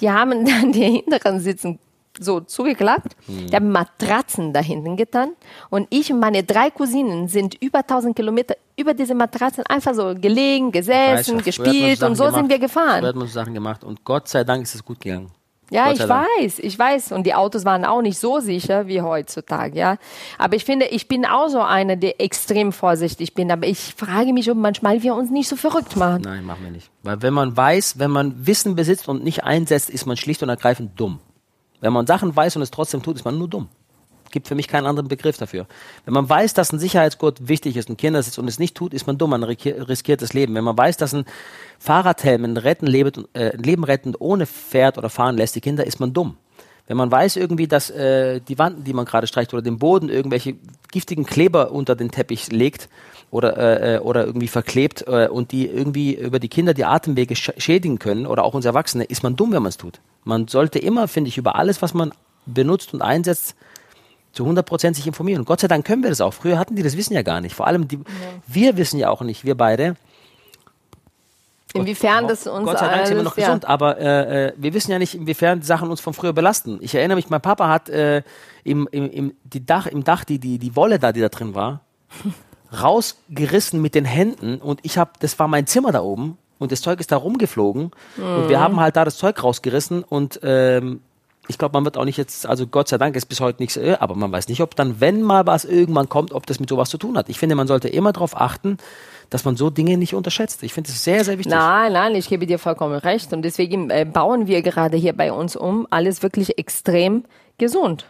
Die haben dann die hinteren Sitzen so zugeklappt. Hm. Die haben Matratzen da hinten getan. Und ich und meine drei Cousinen sind über 1000 Kilometer über diese Matratzen einfach so gelegen, gesessen, gespielt und so gemacht. sind wir gefahren. hat man so Sachen gemacht und Gott sei Dank ist es gut gegangen. Ja, ich Dank. weiß, ich weiß. Und die Autos waren auch nicht so sicher wie heutzutage, ja. Aber ich finde, ich bin auch so eine, der extrem vorsichtig bin. Aber ich frage mich, ob manchmal wir uns nicht so verrückt machen. Nein, machen wir nicht. Weil wenn man weiß, wenn man Wissen besitzt und nicht einsetzt, ist man schlicht und ergreifend dumm. Wenn man Sachen weiß und es trotzdem tut, ist man nur dumm. Gibt für mich keinen anderen Begriff dafür. Wenn man weiß, dass ein Sicherheitsgurt wichtig ist, ein Kindersitz und es nicht tut, ist man dumm, man riskiert riskiert das Leben. Wenn man weiß, dass ein Fahrradhelm ein, retten, lebet, äh, ein Leben rettend ohne fährt oder fahren lässt, die Kinder, ist man dumm. Wenn man weiß irgendwie, dass äh, die Wanden, die man gerade streicht oder den Boden irgendwelche giftigen Kleber unter den Teppich legt oder, äh, äh, oder irgendwie verklebt äh, und die irgendwie über die Kinder die Atemwege sch schädigen können oder auch uns Erwachsene, ist man dumm, wenn man es tut. Man sollte immer, finde ich, über alles, was man benutzt und einsetzt, zu 100% sich informieren. Und Gott sei Dank können wir das auch. Früher hatten die das Wissen ja gar nicht. Vor allem, die, wir wissen ja auch nicht, wir beide, Inwiefern das uns Gott sei Dank sind wir alles, noch gesund, aber äh, äh, wir wissen ja nicht, inwiefern die Sachen uns von früher belasten. Ich erinnere mich, mein Papa hat äh, im, im, im, die Dach, im Dach die, die, die Wolle da, die da drin war, rausgerissen mit den Händen und ich habe, das war mein Zimmer da oben und das Zeug ist da rumgeflogen und Mhm. wir haben halt da das Zeug rausgerissen und ähm, ich glaube, man wird auch nicht jetzt, also Gott sei Dank ist bis heute nichts, äh, aber man weiß nicht, ob dann, wenn mal was irgendwann kommt, ob das mit sowas zu tun hat. Ich finde, man sollte immer darauf achten, dass man so Dinge nicht unterschätzt. Ich finde es sehr, sehr wichtig. Nein, nein, ich gebe dir vollkommen recht. Und deswegen äh, bauen wir gerade hier bei uns um alles wirklich extrem gesund.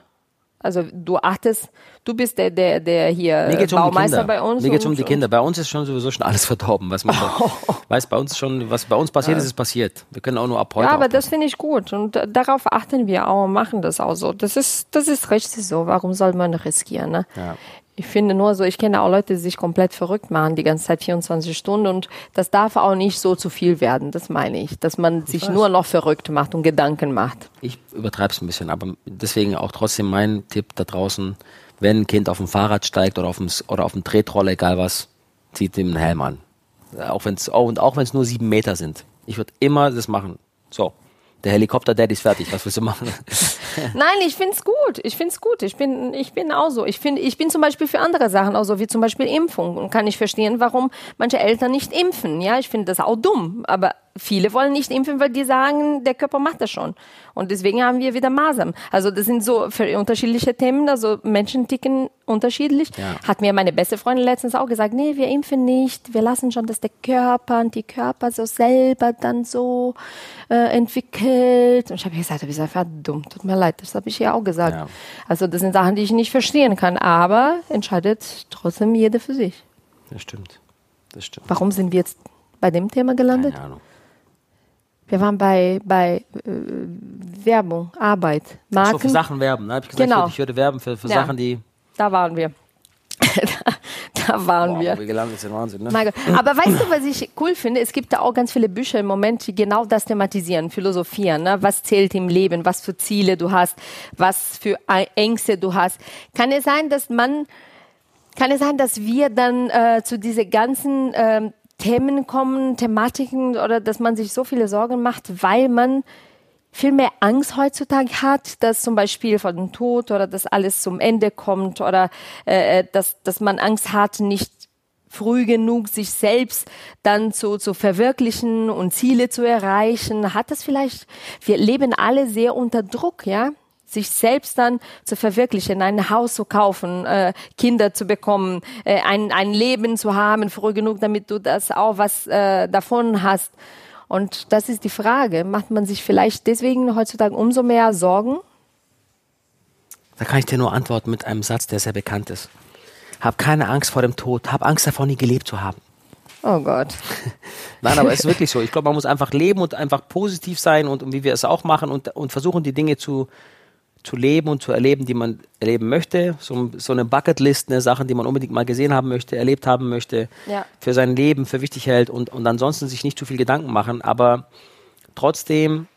Also du achtest, du bist der, der, der hier Mir geht's um die Baumeister Kinder. bei uns. Mir geht's um und- die Kinder. Bei uns ist schon sowieso schon alles verdorben, was man weiß. Bei uns schon, was bei uns passiert ist, ist passiert. Wir können auch nur ab heute. Ja, aber aufpassen. das finde ich gut und darauf achten wir auch und machen das auch so. Das ist, das ist richtig so. Warum soll man riskieren? Ne? Ja. Ich finde nur so, ich kenne auch Leute, die sich komplett verrückt machen, die ganze Zeit 24 Stunden und das darf auch nicht so zu viel werden, das meine ich. Dass man sich nur noch verrückt macht und Gedanken macht. ich übertreibe es ein bisschen, aber deswegen auch trotzdem mein Tipp da draußen: Wenn ein Kind auf dem Fahrrad steigt oder auf dem oder auf dem Tretroller, egal was, zieht ihm einen Helm an. Auch wenn's oh, und auch wenn es nur sieben Meter sind. Ich würde immer das machen. So, der Helikopter, Daddy ist fertig. Was willst du machen? Nein, ich find's gut. Ich find's gut. Ich bin, ich bin auch so. Ich finde, ich bin zum Beispiel für andere Sachen auch so, wie zum Beispiel Impfung. Und kann ich verstehen, warum manche Eltern nicht impfen. Ja, ich finde das auch dumm. Aber viele wollen nicht impfen, weil die sagen, der Körper macht das schon. Und deswegen haben wir wieder Masern. Also das sind so für unterschiedliche Themen. Also Menschen ticken unterschiedlich. Ja. Hat mir meine beste Freundin letztens auch gesagt, nee, wir impfen nicht. Wir lassen schon, dass der Körper und die Körper so selber dann so äh, entwickelt. Und ich habe gesagt, du bist einfach dumm. Tut mir leid, das habe ich ja auch gesagt. Ja. Also das sind Sachen, die ich nicht verstehen kann. Aber entscheidet trotzdem jeder für sich. Das stimmt. Das stimmt. Warum sind wir jetzt bei dem Thema gelandet? Keine Ahnung. Wir waren bei, bei äh, Werbung, Arbeit, So Marken. für Sachen werben. Ne? Hab ich gesagt, Genau. ich, würde, ich würde werben für, für Ja. Sachen, die da waren wir. da, waren Boah, wir. wo wir gelandet sind, Wahnsinn, ne? Mein Gott. Aber weißt du, was ich cool finde? Es gibt da auch ganz viele Bücher im Moment, die genau das thematisieren, philosophieren. Ne? Was zählt im Leben? Was für Ziele du hast? Was für Ängste du hast? Kann es sein, dass man, kann es sein, dass wir dann äh, zu diese ganzen ähm, Themen kommen, Thematiken oder dass man sich so viele Sorgen macht, weil man viel mehr Angst heutzutage hat, dass zum Beispiel vor dem Tod oder dass alles zum Ende kommt oder äh, dass, dass man Angst hat, nicht früh genug sich selbst dann zu, zu verwirklichen und Ziele zu erreichen. Hat das vielleicht, wir leben alle sehr unter Druck, ja? sich selbst dann zu verwirklichen, ein Haus zu kaufen, äh, Kinder zu bekommen, äh, ein, ein Leben zu haben, früh genug, damit du das auch was äh, davon hast. Und das ist die Frage, macht man sich vielleicht deswegen heutzutage umso mehr Sorgen? Da kann ich dir nur antworten mit einem Satz, der sehr bekannt ist. Hab keine Angst vor dem Tod, hab Angst davor, nie gelebt zu haben. Oh Gott. Nein, aber es ist wirklich so. Ich glaube, man muss einfach leben und einfach positiv sein und, und wie wir es auch machen und, und versuchen, die Dinge zu, zu leben und zu erleben, die man erleben möchte. So, so eine Bucketlist, eine Sachen, die man unbedingt mal gesehen haben möchte, erlebt haben möchte, Ja. für sein Leben für wichtig hält und, und ansonsten sich nicht zu viel Gedanken machen, aber trotzdem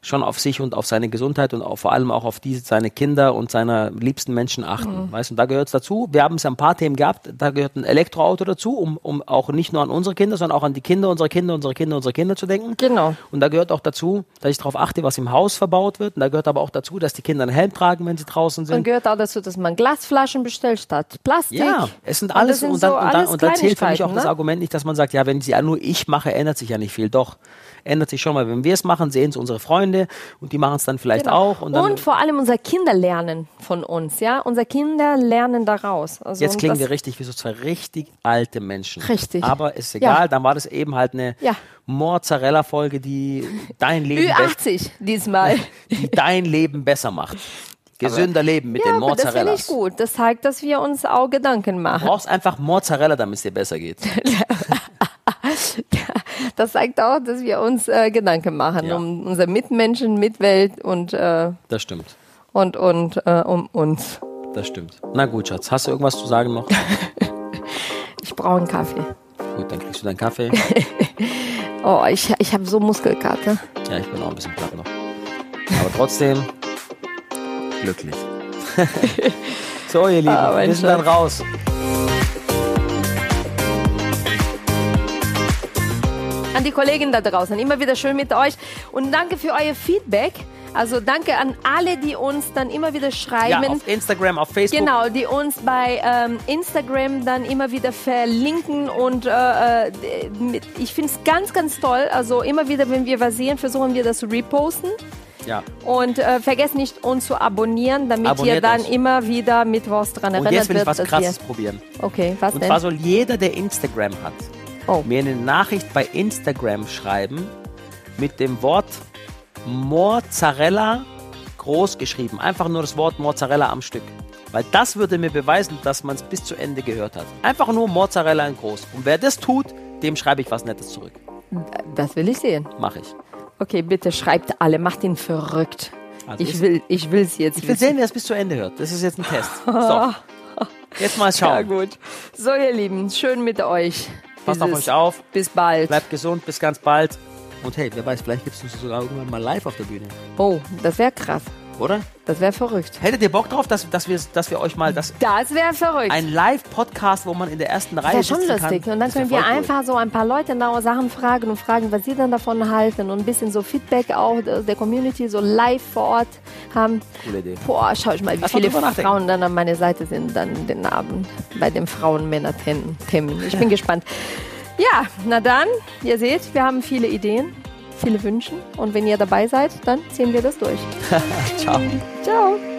schon auf sich und auf seine Gesundheit und vor allem auch auf die, seine Kinder und seine liebsten Menschen achten. Mhm. Weißt und da gehört es dazu. Wir haben es ja ein paar Themen gehabt, da gehört ein Elektroauto dazu, um, um auch nicht nur an unsere Kinder, sondern auch an die Kinder unserer Kinder, unsere Kinder, unsere Kinder zu denken. Genau. Und da gehört auch dazu, dass ich darauf achte, was im Haus verbaut wird. Und da gehört aber auch dazu, dass die Kinder einen Helm tragen, wenn sie draußen Und sind. gehört auch dazu, dass man Glasflaschen bestellt statt Plastik. Ja, es sind Und alles sind und dann, so und dann, alles und dann zählt für mich auch Kleinigkeiten, das ne? Argument nicht, dass man sagt, ja, wenn sie ja nur ich mache, ändert sich ja nicht viel. Doch, ändert sich schon mal. Wenn wir es machen, sehen es unsere Freunde und die machen es dann vielleicht Genau. auch. Und, dann, vor allem unsere Kinder lernen von uns, ja. Unsere Kinder lernen daraus. Also jetzt klingen wir richtig wie so zwei richtig alte Menschen. Richtig. Aber ist egal, Ja. dann war das eben halt eine Ja. Mozzarella-Folge, die dein Leben, be Ü80 diesmal. die dein Leben besser macht. Gesünder Leben mit ja, den aber das finde ich gut. Das zeigt, dass wir uns auch Gedanken Du machen. brauchst einfach Mozzarella, damit es dir besser geht. Das zeigt auch, dass wir uns äh, Gedanken machen Ja. um unsere Mitmenschen, Mitwelt und, äh, Das stimmt. und, und äh, um uns. Das stimmt. Na gut, Schatz. Hast du irgendwas zu sagen noch? Ich brauche einen Kaffee. Gut, dann kriegst du deinen Kaffee. Oh, ich, ich habe so Muskelkater. Ja, ich bin auch ein bisschen platt noch. Aber trotzdem glücklich. so, ihr Lieben, Ah, wir sind dann raus. An die Kollegen da draußen, immer wieder schön mit euch und danke für euer Feedback. Also danke an alle, die uns dann immer wieder Ja, schreiben. auf Instagram, auf Facebook. Genau, die uns bei ähm, Instagram dann immer wieder verlinken und äh, äh, mit, ich finde es ganz, ganz toll. Also immer wieder, wenn wir was sehen, versuchen wir das zu reposten. Ja. Und äh, vergesst nicht, uns zu abonnieren, damit Abonniert ihr dann uns. immer wieder mittwochs dran Und erinnert jetzt will ich was Krasses probieren. Okay, was Und denn? zwar soll jeder, der Instagram hat, Oh. mir eine Nachricht bei Instagram schreiben mit dem Wort Mozzarella groß geschrieben. Einfach nur das Wort Mozzarella am Stück. Weil das würde mir beweisen, dass man es bis zu Ende gehört hat. Einfach nur Mozzarella in groß. Und wer das tut, dem schreibe ich was Nettes zurück. Das will ich sehen. Mache ich. Okay, bitte schreibt alle, macht ihn verrückt. Also ich ich- will, ich will's jetzt. Ich will sehen, wer es bis zu Ende hört. Das ist jetzt ein Test. So. Jetzt mal Ja, schauen. gut. So, ihr Lieben, schön mit euch. Passt auf euch auf. Bis bald. Bleibt gesund. Bis ganz bald. Und hey, wer weiß, vielleicht gibt es uns sogar irgendwann mal live auf der Bühne. Oh, das wäre krass. Oder? Das wäre verrückt. Hättet ihr Bock drauf, dass, dass, wir, dass wir euch mal das, Das wäre verrückt. ein Live-Podcast, wo man in der ersten Reihe Wäre schon lustig. kann? Und dann Das können wir cool. einfach so ein paar Leute genaue Sachen fragen und fragen, was sie dann davon halten und ein bisschen so Feedback auch der Community so live vor Ort haben. Coole Idee. Boah, schau ich mal, wie mal viele. Frauen dann an meiner Seite sind dann den Abend bei den Frauen-Männer-Themen. Ich bin gespannt. Ja, na dann, ihr seht, wir haben viele Ideen, viele Wünsche und wenn ihr dabei seid, dann ziehen wir das durch. Ciao. Ciao.